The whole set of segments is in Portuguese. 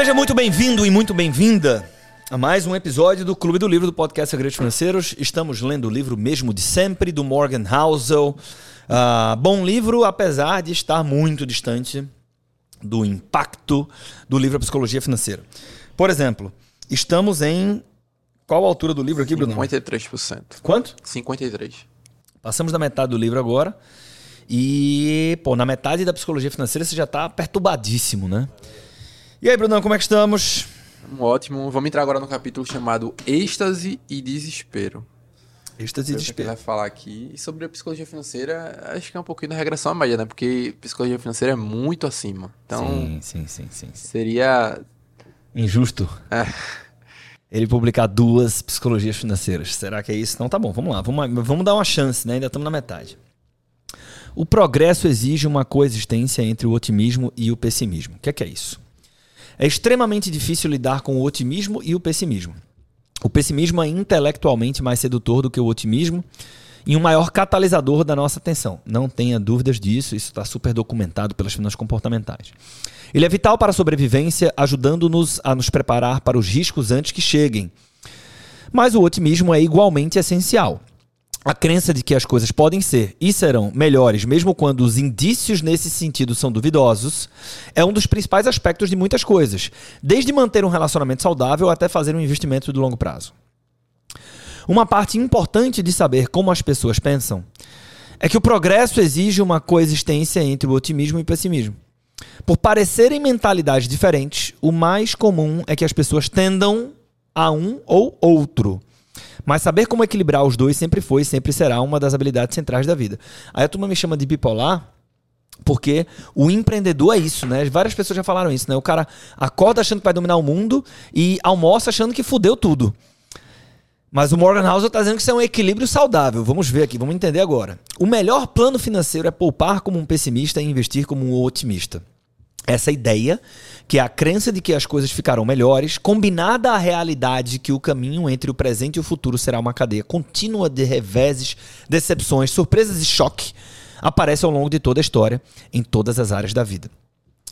Seja muito bem-vindo e muito bem-vinda a mais um episódio do Clube do Livro do podcast Segredos Financeiros. Estamos lendo o livro mesmo de sempre, do Morgan Housel. Uh, bom livro, apesar de estar muito distante do impacto do livro A Psicologia Financeira. Por exemplo, estamos em. Qual a altura do livro aqui, Bruno? 53%. Quanto? 53%. Passamos da metade do livro agora. E, pô, na metade da psicologia financeira você já está perturbadíssimo, né? E aí, Brunão, como é que estamos? Ótimo. Vamos entrar agora no capítulo chamado Êxtase e Desespero. Êxtase e desespero. vai falar aqui. E sobre a psicologia financeira, acho que é um pouquinho da regressão à média, né? Porque psicologia financeira é muito acima. Então, sim, sim, sim, sim. Seria... Injusto. É. Ele publicar duas psicologias financeiras. Será que é isso? Então tá bom, vamos lá. Vamos, vamos dar uma chance, né? Ainda estamos na metade. O progresso exige uma coexistência entre o otimismo e o pessimismo. O que é, que é isso? É extremamente difícil lidar com o otimismo e o pessimismo. O pessimismo é intelectualmente mais sedutor do que o otimismo e um maior catalisador da nossa atenção. Não tenha dúvidas disso, isso está super documentado pelas finanças comportamentais. Ele é vital para a sobrevivência, ajudando-nos a nos preparar para os riscos antes que cheguem. Mas o otimismo é igualmente essencial a crença de que as coisas podem ser e serão melhores, mesmo quando os indícios nesse sentido são duvidosos, é um dos principais aspectos de muitas coisas, desde manter um relacionamento saudável até fazer um investimento de longo prazo. Uma parte importante de saber como as pessoas pensam é que o progresso exige uma coexistência entre o otimismo e o pessimismo. Por parecerem mentalidades diferentes, o mais comum é que as pessoas tendam a um ou outro. Mas saber como equilibrar os dois sempre foi sempre será uma das habilidades centrais da vida. Aí a turma me chama de bipolar, porque o empreendedor é isso, né? Várias pessoas já falaram isso, né? O cara acorda achando que vai dominar o mundo e almoça achando que fudeu tudo. Mas o Morgan Housel está dizendo que isso é um equilíbrio saudável. Vamos ver aqui, vamos entender agora. O melhor plano financeiro é poupar como um pessimista e investir como um otimista. Essa ideia que é a crença de que as coisas ficarão melhores, combinada à realidade de que o caminho entre o presente e o futuro será uma cadeia contínua de reveses, decepções, surpresas e choque, aparece ao longo de toda a história, em todas as áreas da vida.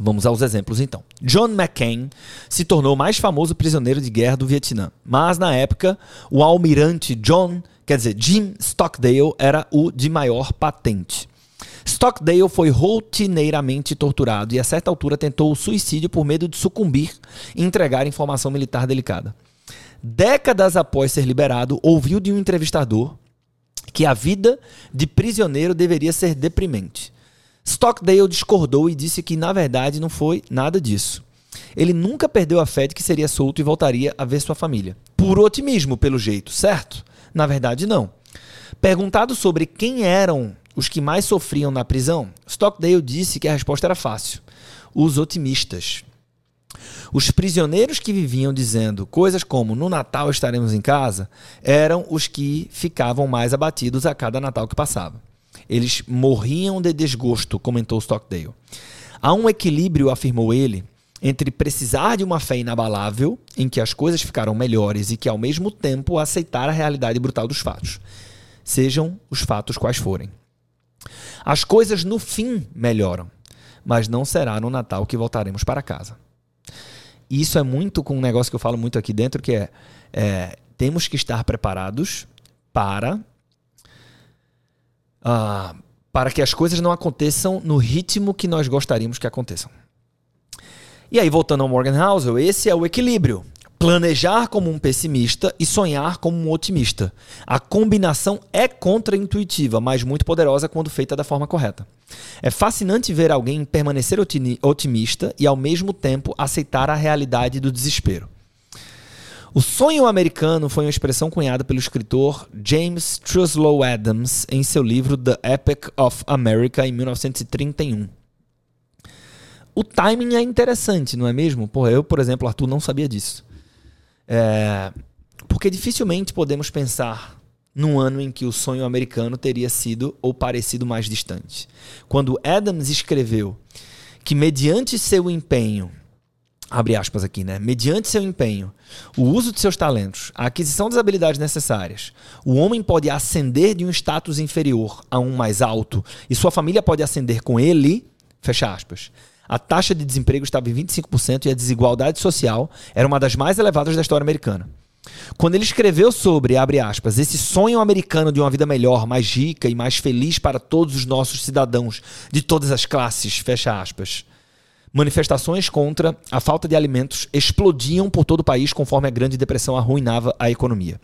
Vamos aos exemplos então. John McCain se tornou o mais famoso prisioneiro de guerra do Vietnã, mas na época o almirante John, quer dizer, Jim Stockdale, era o de maior patente. Stockdale foi rotineiramente torturado e, a certa altura, tentou o suicídio por medo de sucumbir e entregar informação militar delicada. Décadas após ser liberado, ouviu de um entrevistador que a vida de prisioneiro deveria ser deprimente. Stockdale discordou e disse que, na verdade, não foi nada disso. Ele nunca perdeu a fé de que seria solto e voltaria a ver sua família. Por otimismo, pelo jeito, certo? Na verdade, não. Perguntado sobre quem eram os que mais sofriam na prisão, Stockdale disse que a resposta era fácil: os otimistas. Os prisioneiros que viviam dizendo coisas como no Natal estaremos em casa eram os que ficavam mais abatidos a cada Natal que passava. Eles morriam de desgosto, comentou Stockdale. Há um equilíbrio, afirmou ele, entre precisar de uma fé inabalável, em que as coisas ficaram melhores e que ao mesmo tempo aceitar a realidade brutal dos fatos, sejam os fatos quais forem. As coisas no fim melhoram, mas não será no Natal que voltaremos para casa. E isso é muito com um negócio que eu falo muito aqui dentro, que é, é temos que estar preparados para uh, para que as coisas não aconteçam no ritmo que nós gostaríamos que aconteçam. E aí, voltando ao Morgan Housel, esse é o equilíbrio. Planejar como um pessimista e sonhar como um otimista. A combinação é contraintuitiva, mas muito poderosa quando feita da forma correta. É fascinante ver alguém permanecer otimista e, ao mesmo tempo, aceitar a realidade do desespero. O sonho americano foi uma expressão cunhada pelo escritor James Truslow Adams em seu livro The Epic of America, em 1931. O timing é interessante, não é mesmo? Porra, eu, por exemplo, Arthur, não sabia disso. É, porque dificilmente podemos pensar num ano em que o sonho americano teria sido ou parecido mais distante. Quando Adams escreveu que, mediante seu empenho, abre aspas aqui, né? Mediante seu empenho, o uso de seus talentos, a aquisição das habilidades necessárias, o homem pode ascender de um status inferior a um mais alto e sua família pode ascender com ele, fecha aspas. A taxa de desemprego estava em 25% e a desigualdade social era uma das mais elevadas da história americana. Quando ele escreveu sobre, abre aspas, esse sonho americano de uma vida melhor, mais rica e mais feliz para todos os nossos cidadãos de todas as classes, fecha aspas. Manifestações contra a falta de alimentos explodiam por todo o país conforme a Grande Depressão arruinava a economia.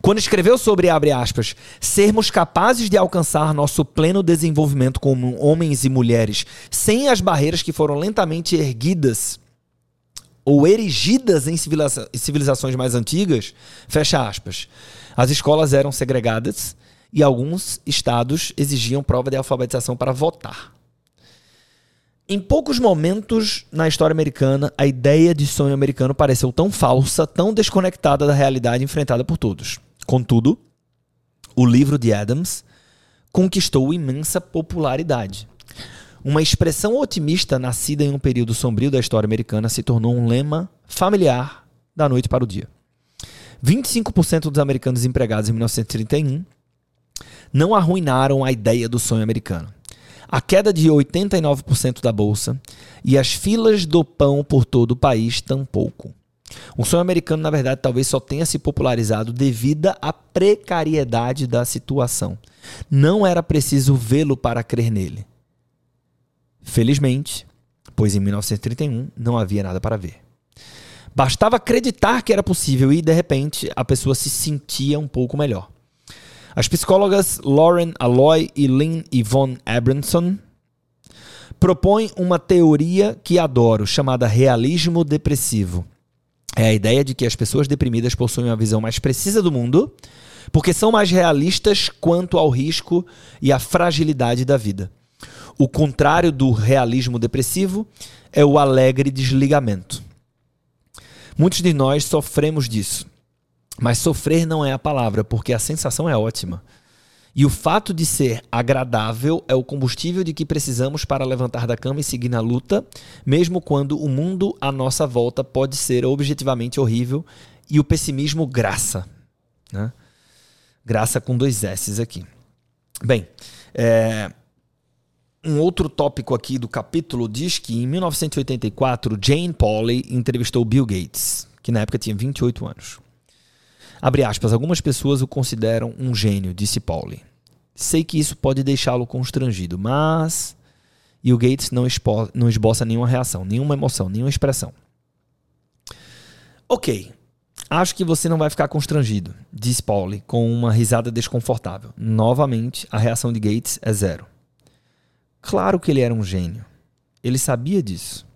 Quando escreveu sobre, abre aspas, sermos capazes de alcançar nosso pleno desenvolvimento como homens e mulheres sem as barreiras que foram lentamente erguidas ou erigidas em civilizações mais antigas, fecha aspas. As escolas eram segregadas e alguns estados exigiam prova de alfabetização para votar. Em poucos momentos na história americana, a ideia de sonho americano pareceu tão falsa, tão desconectada da realidade enfrentada por todos. Contudo, o livro de Adams conquistou imensa popularidade. Uma expressão otimista nascida em um período sombrio da história americana se tornou um lema familiar da noite para o dia. 25% dos americanos empregados em 1931 não arruinaram a ideia do sonho americano. A queda de 89% da bolsa e as filas do pão por todo o país tampouco. O sonho americano, na verdade, talvez só tenha se popularizado devido à precariedade da situação. Não era preciso vê-lo para crer nele. Felizmente, pois em 1931 não havia nada para ver. Bastava acreditar que era possível e, de repente, a pessoa se sentia um pouco melhor. As psicólogas Lauren Aloy e Lynn Yvonne Abramson propõem uma teoria que adoro, chamada realismo depressivo. É a ideia de que as pessoas deprimidas possuem uma visão mais precisa do mundo, porque são mais realistas quanto ao risco e à fragilidade da vida. O contrário do realismo depressivo é o alegre desligamento. Muitos de nós sofremos disso. Mas sofrer não é a palavra, porque a sensação é ótima. E o fato de ser agradável é o combustível de que precisamos para levantar da cama e seguir na luta, mesmo quando o mundo à nossa volta pode ser objetivamente horrível e o pessimismo graça. Né? Graça com dois S's aqui. Bem, é, um outro tópico aqui do capítulo diz que em 1984 Jane Pauley entrevistou Bill Gates, que na época tinha 28 anos. Abre aspas, algumas pessoas o consideram um gênio, disse Pauley. Sei que isso pode deixá-lo constrangido, mas. E o Gates não, não esboça nenhuma reação, nenhuma emoção, nenhuma expressão. Ok, acho que você não vai ficar constrangido, disse Pauley com uma risada desconfortável. Novamente, a reação de Gates é zero. Claro que ele era um gênio. Ele sabia disso.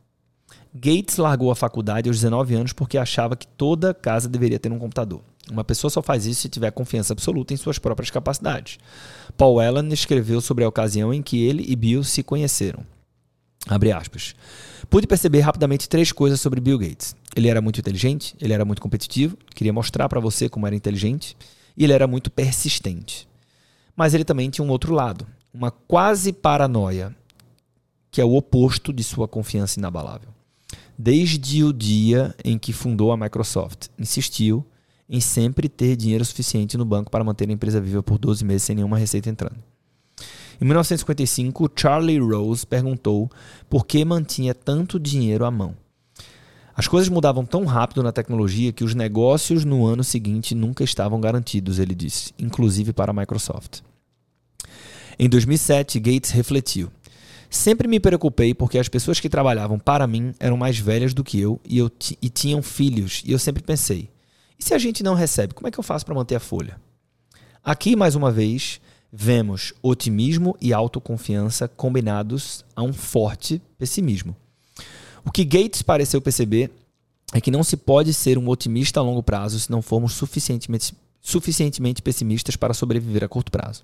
Gates largou a faculdade aos 19 anos porque achava que toda casa deveria ter um computador. Uma pessoa só faz isso se tiver confiança absoluta em suas próprias capacidades. Paul Allen escreveu sobre a ocasião em que ele e Bill se conheceram. Pude perceber rapidamente três coisas sobre Bill Gates. Ele era muito inteligente, ele era muito competitivo, queria mostrar para você como era inteligente, e ele era muito persistente. Mas ele também tinha um outro lado uma quase paranoia, que é o oposto de sua confiança inabalável. Desde o dia em que fundou a Microsoft, insistiu em sempre ter dinheiro suficiente no banco para manter a empresa viva por 12 meses sem nenhuma receita entrando. Em 1955, Charlie Rose perguntou por que mantinha tanto dinheiro à mão. As coisas mudavam tão rápido na tecnologia que os negócios no ano seguinte nunca estavam garantidos, ele disse, inclusive para a Microsoft. Em 2007, Gates refletiu. Sempre me preocupei porque as pessoas que trabalhavam para mim eram mais velhas do que eu e, eu e tinham filhos, e eu sempre pensei: e se a gente não recebe, como é que eu faço para manter a folha? Aqui, mais uma vez, vemos otimismo e autoconfiança combinados a um forte pessimismo. O que Gates pareceu perceber é que não se pode ser um otimista a longo prazo se não formos suficientemente, suficientemente pessimistas para sobreviver a curto prazo.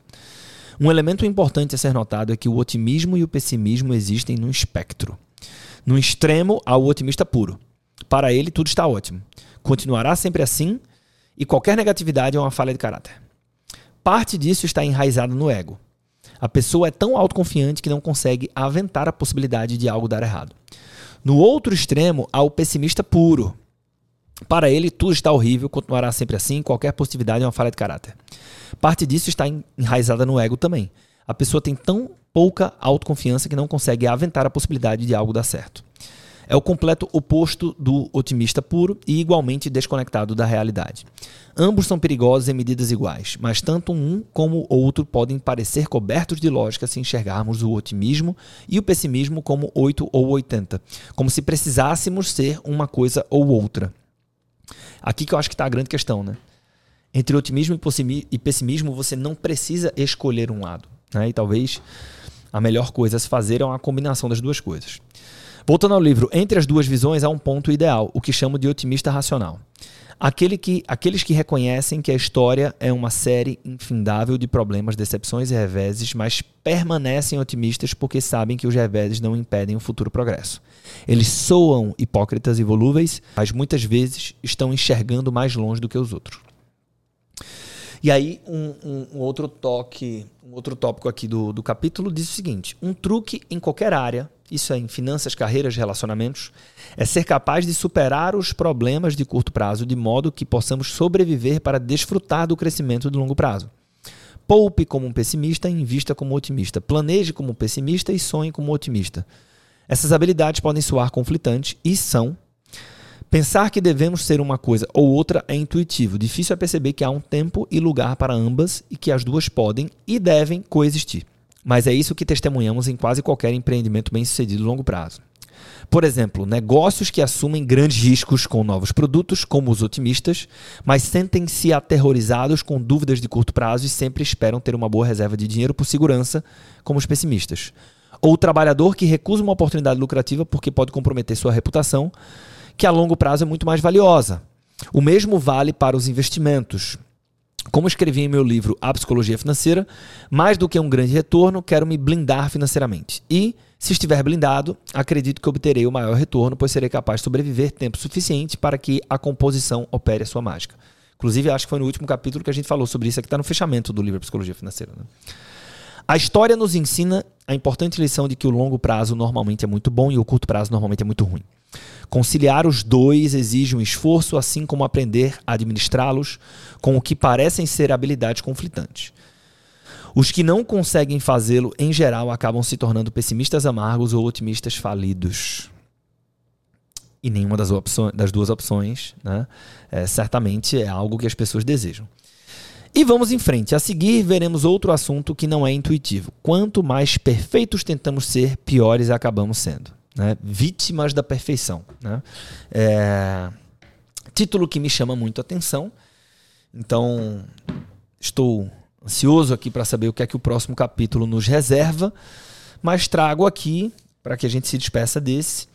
Um elemento importante a ser notado é que o otimismo e o pessimismo existem num espectro. No extremo, há o otimista puro. Para ele, tudo está ótimo. Continuará sempre assim e qualquer negatividade é uma falha de caráter. Parte disso está enraizada no ego. A pessoa é tão autoconfiante que não consegue aventar a possibilidade de algo dar errado. No outro extremo, há o pessimista puro. Para ele, tudo está horrível, continuará sempre assim, qualquer positividade é uma falha de caráter. Parte disso está enraizada no ego também. A pessoa tem tão pouca autoconfiança que não consegue aventar a possibilidade de algo dar certo. É o completo oposto do otimista puro e igualmente desconectado da realidade. Ambos são perigosos em medidas iguais, mas tanto um como o outro podem parecer cobertos de lógica se enxergarmos o otimismo e o pessimismo como 8 ou 80, como se precisássemos ser uma coisa ou outra. Aqui que eu acho que está a grande questão, né? Entre otimismo e pessimismo, você não precisa escolher um lado. Né? E talvez a melhor coisa a se fazer é uma combinação das duas coisas. Voltando ao livro, entre as duas visões há um ponto ideal, o que chamo de otimista racional. Aquele que, aqueles que reconhecem que a história é uma série infindável de problemas, decepções e reveses, mas permanecem otimistas porque sabem que os reveses não impedem o futuro progresso. Eles soam hipócritas e volúveis, mas muitas vezes estão enxergando mais longe do que os outros. E aí, um, um, um, outro toque, um outro tópico aqui do, do capítulo diz o seguinte: um truque em qualquer área, isso é em finanças, carreiras, relacionamentos, é ser capaz de superar os problemas de curto prazo de modo que possamos sobreviver para desfrutar do crescimento de longo prazo. Poupe como um pessimista invista como otimista. Planeje como pessimista e sonhe como otimista. Essas habilidades podem soar conflitantes e são, Pensar que devemos ser uma coisa ou outra é intuitivo. Difícil é perceber que há um tempo e lugar para ambas e que as duas podem e devem coexistir. Mas é isso que testemunhamos em quase qualquer empreendimento bem-sucedido a longo prazo. Por exemplo, negócios que assumem grandes riscos com novos produtos, como os otimistas, mas sentem-se aterrorizados com dúvidas de curto prazo e sempre esperam ter uma boa reserva de dinheiro por segurança, como os pessimistas. Ou o trabalhador que recusa uma oportunidade lucrativa porque pode comprometer sua reputação, que a longo prazo é muito mais valiosa. O mesmo vale para os investimentos. Como escrevi em meu livro A Psicologia Financeira, mais do que um grande retorno, quero me blindar financeiramente. E, se estiver blindado, acredito que obterei o maior retorno, pois serei capaz de sobreviver tempo suficiente para que a composição opere a sua mágica. Inclusive, acho que foi no último capítulo que a gente falou sobre isso, aqui está no fechamento do livro Psicologia Financeira. Né? A história nos ensina a importante lição de que o longo prazo normalmente é muito bom e o curto prazo normalmente é muito ruim. Conciliar os dois exige um esforço, assim como aprender a administrá-los com o que parecem ser habilidades conflitantes. Os que não conseguem fazê-lo, em geral, acabam se tornando pessimistas amargos ou otimistas falidos. E nenhuma das, opções, das duas opções, né, é, certamente, é algo que as pessoas desejam. E vamos em frente. A seguir, veremos outro assunto que não é intuitivo. Quanto mais perfeitos tentamos ser, piores acabamos sendo né? Vítimas da Perfeição. Né? É... Título que me chama muito a atenção. Então, estou ansioso aqui para saber o que é que o próximo capítulo nos reserva, mas trago aqui, para que a gente se despeça desse,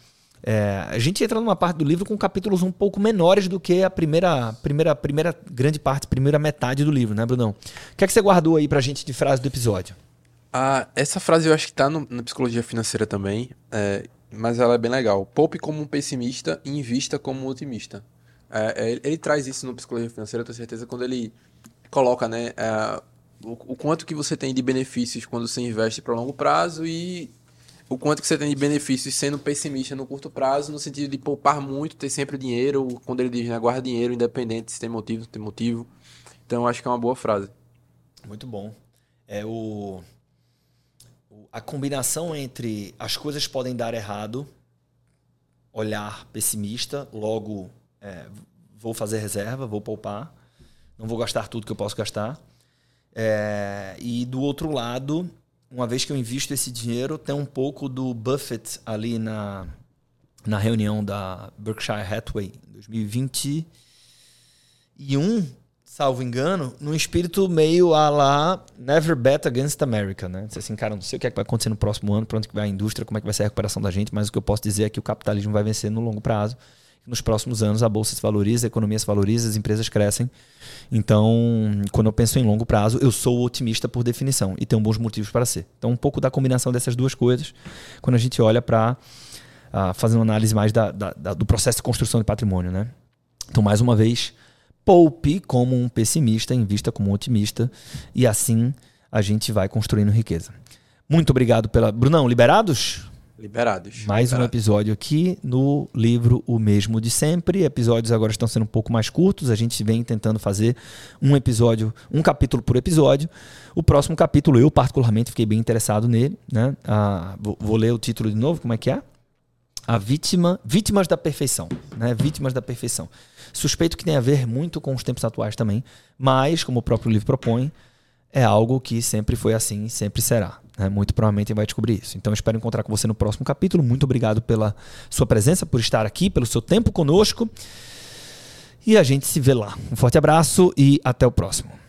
é, a gente entra numa parte do livro com capítulos um pouco menores do que a primeira, primeira, primeira grande parte, primeira metade do livro, né, Brunão? O que é que você guardou aí para a gente de frase do episódio? Ah, essa frase eu acho que está na psicologia financeira também. É, mas ela é bem legal. Poupe como um pessimista e invista como um otimista. É, é, ele traz isso no Psicologia Financeira, eu tenho certeza, quando ele coloca né, é, o, o, quanto que você tem de benefícios quando você investe para longo prazo e o quanto que você tem de benefícios sendo pessimista no curto prazo, no sentido de poupar muito, ter sempre dinheiro, quando ele diz, né, guarda dinheiro, independente se tem motivo, se tem motivo. Então, acho que é uma boa frase. Muito bom. É o a combinação entre as coisas podem dar errado, olhar pessimista, logo é, vou fazer reserva, vou poupar, não vou gastar tudo que eu posso gastar. É, e do outro lado, uma vez que eu invisto esse dinheiro, tem um pouco do Buffett ali na, na reunião da Berkshire Hathaway em 2021 salvo engano, num espírito meio a lá Never Bet Against America, né? Você assim, cara, não sei o que, é que vai acontecer no próximo ano, para onde que vai a indústria, como é que vai ser a recuperação da gente, mas o que eu posso dizer é que o capitalismo vai vencer no longo prazo. Nos próximos anos a bolsa se valoriza, a economia se valoriza, as empresas crescem. Então, quando eu penso em longo prazo, eu sou otimista por definição e tenho bons motivos para ser. Então, um pouco da combinação dessas duas coisas, quando a gente olha para uh, fazer uma análise mais da, da, da, do processo de construção de patrimônio, né? Então, mais uma vez, poupe como um pessimista, invista como um otimista, e assim a gente vai construindo riqueza. Muito obrigado pela. Brunão, liberados? Liberados. Mais liberados. um episódio aqui no livro O Mesmo de Sempre. Episódios agora estão sendo um pouco mais curtos. A gente vem tentando fazer um episódio, um capítulo por episódio. O próximo capítulo, eu particularmente fiquei bem interessado nele. Né? Ah, vou, vou ler o título de novo, como é que é? A vítima, vítimas da perfeição, né? Vítimas da perfeição. Suspeito que tem a ver muito com os tempos atuais também, mas como o próprio livro propõe, é algo que sempre foi assim, sempre será. Né? Muito provavelmente vai descobrir isso. Então espero encontrar com você no próximo capítulo. Muito obrigado pela sua presença, por estar aqui, pelo seu tempo conosco. E a gente se vê lá. Um forte abraço e até o próximo.